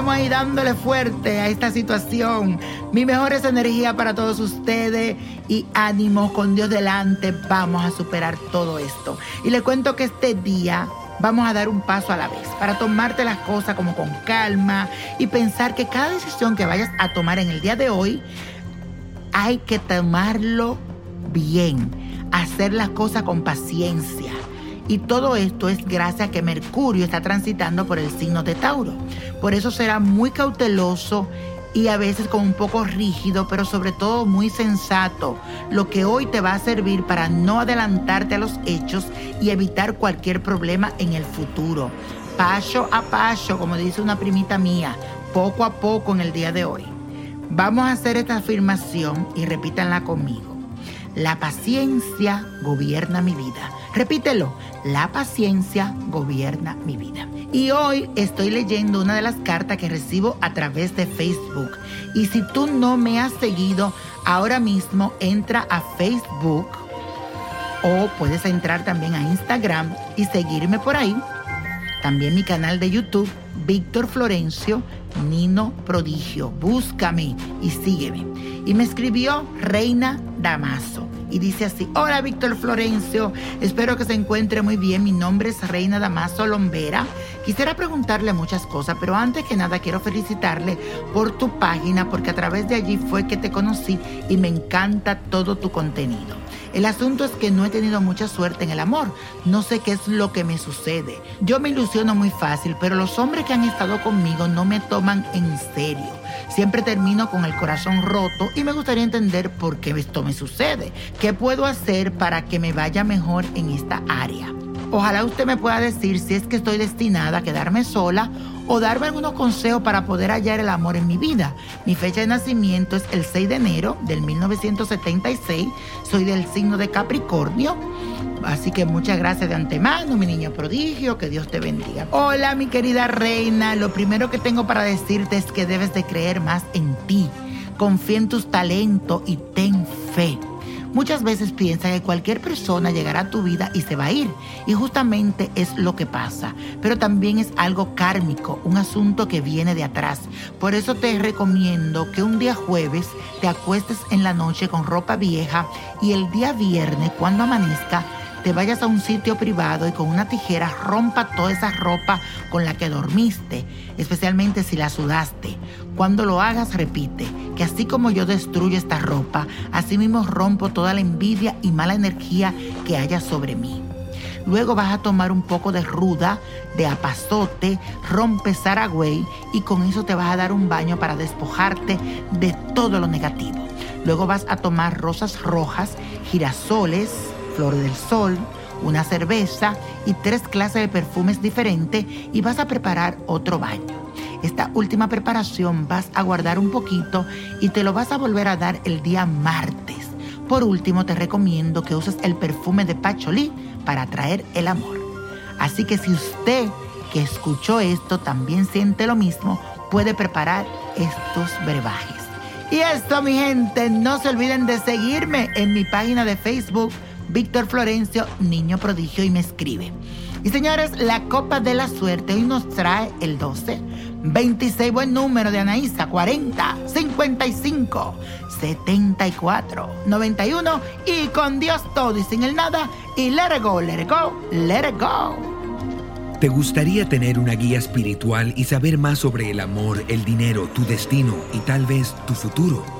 Estamos ahí dándole fuerte a esta situación. Mi mejor es energía para todos ustedes y ánimo con Dios delante. Vamos a superar todo esto. Y le cuento que este día vamos a dar un paso a la vez para tomarte las cosas como con calma y pensar que cada decisión que vayas a tomar en el día de hoy hay que tomarlo bien, hacer las cosas con paciencia. Y todo esto es gracias a que Mercurio está transitando por el signo de Tauro. Por eso será muy cauteloso y a veces como un poco rígido, pero sobre todo muy sensato, lo que hoy te va a servir para no adelantarte a los hechos y evitar cualquier problema en el futuro. Paso a paso, como dice una primita mía, poco a poco en el día de hoy. Vamos a hacer esta afirmación y repítanla conmigo. La paciencia gobierna mi vida. Repítelo, la paciencia gobierna mi vida. Y hoy estoy leyendo una de las cartas que recibo a través de Facebook. Y si tú no me has seguido, ahora mismo entra a Facebook o puedes entrar también a Instagram y seguirme por ahí. También mi canal de YouTube, Víctor Florencio, Nino Prodigio. Búscame y sígueme. Y me escribió Reina Damaso. Y dice así, hola Víctor Florencio, espero que se encuentre muy bien. Mi nombre es Reina Damaso Lombera. Quisiera preguntarle muchas cosas, pero antes que nada quiero felicitarle por tu página, porque a través de allí fue que te conocí y me encanta todo tu contenido. El asunto es que no he tenido mucha suerte en el amor. No sé qué es lo que me sucede. Yo me ilusiono muy fácil, pero los hombres que han estado conmigo no me toman en serio. Siempre termino con el corazón roto y me gustaría entender por qué esto me sucede. ¿Qué puedo hacer para que me vaya mejor en esta área? Ojalá usted me pueda decir si es que estoy destinada a quedarme sola o darme algunos consejos para poder hallar el amor en mi vida. Mi fecha de nacimiento es el 6 de enero del 1976. Soy del signo de Capricornio. Así que muchas gracias de antemano, mi niño prodigio, que Dios te bendiga. Hola, mi querida reina, lo primero que tengo para decirte es que debes de creer más en ti. Confía en tus talentos y ten fe. Muchas veces piensa que cualquier persona llegará a tu vida y se va a ir. Y justamente es lo que pasa. Pero también es algo kármico, un asunto que viene de atrás. Por eso te recomiendo que un día jueves te acuestes en la noche con ropa vieja y el día viernes, cuando amanezca, te vayas a un sitio privado y con una tijera rompa toda esa ropa con la que dormiste, especialmente si la sudaste. Cuando lo hagas, repite que así como yo destruyo esta ropa, así mismo rompo toda la envidia y mala energía que haya sobre mí. Luego vas a tomar un poco de ruda, de apazote, rompe saragüey y con eso te vas a dar un baño para despojarte de todo lo negativo. Luego vas a tomar rosas rojas, girasoles, flor del sol, una cerveza y tres clases de perfumes diferentes y vas a preparar otro baño. Esta última preparación vas a guardar un poquito y te lo vas a volver a dar el día martes. Por último, te recomiendo que uses el perfume de Pacholí para atraer el amor. Así que si usted que escuchó esto también siente lo mismo, puede preparar estos brebajes. Y esto, mi gente, no se olviden de seguirme en mi página de Facebook, Víctor Florencio, Niño Prodigio, y me escribe. Y señores, la Copa de la Suerte hoy nos trae el 12, 26, buen número de Anaísa, 40, 55, 74, 91 y con Dios todo y sin el nada y let it go, let it go, let it go. ¿Te gustaría tener una guía espiritual y saber más sobre el amor, el dinero, tu destino y tal vez tu futuro?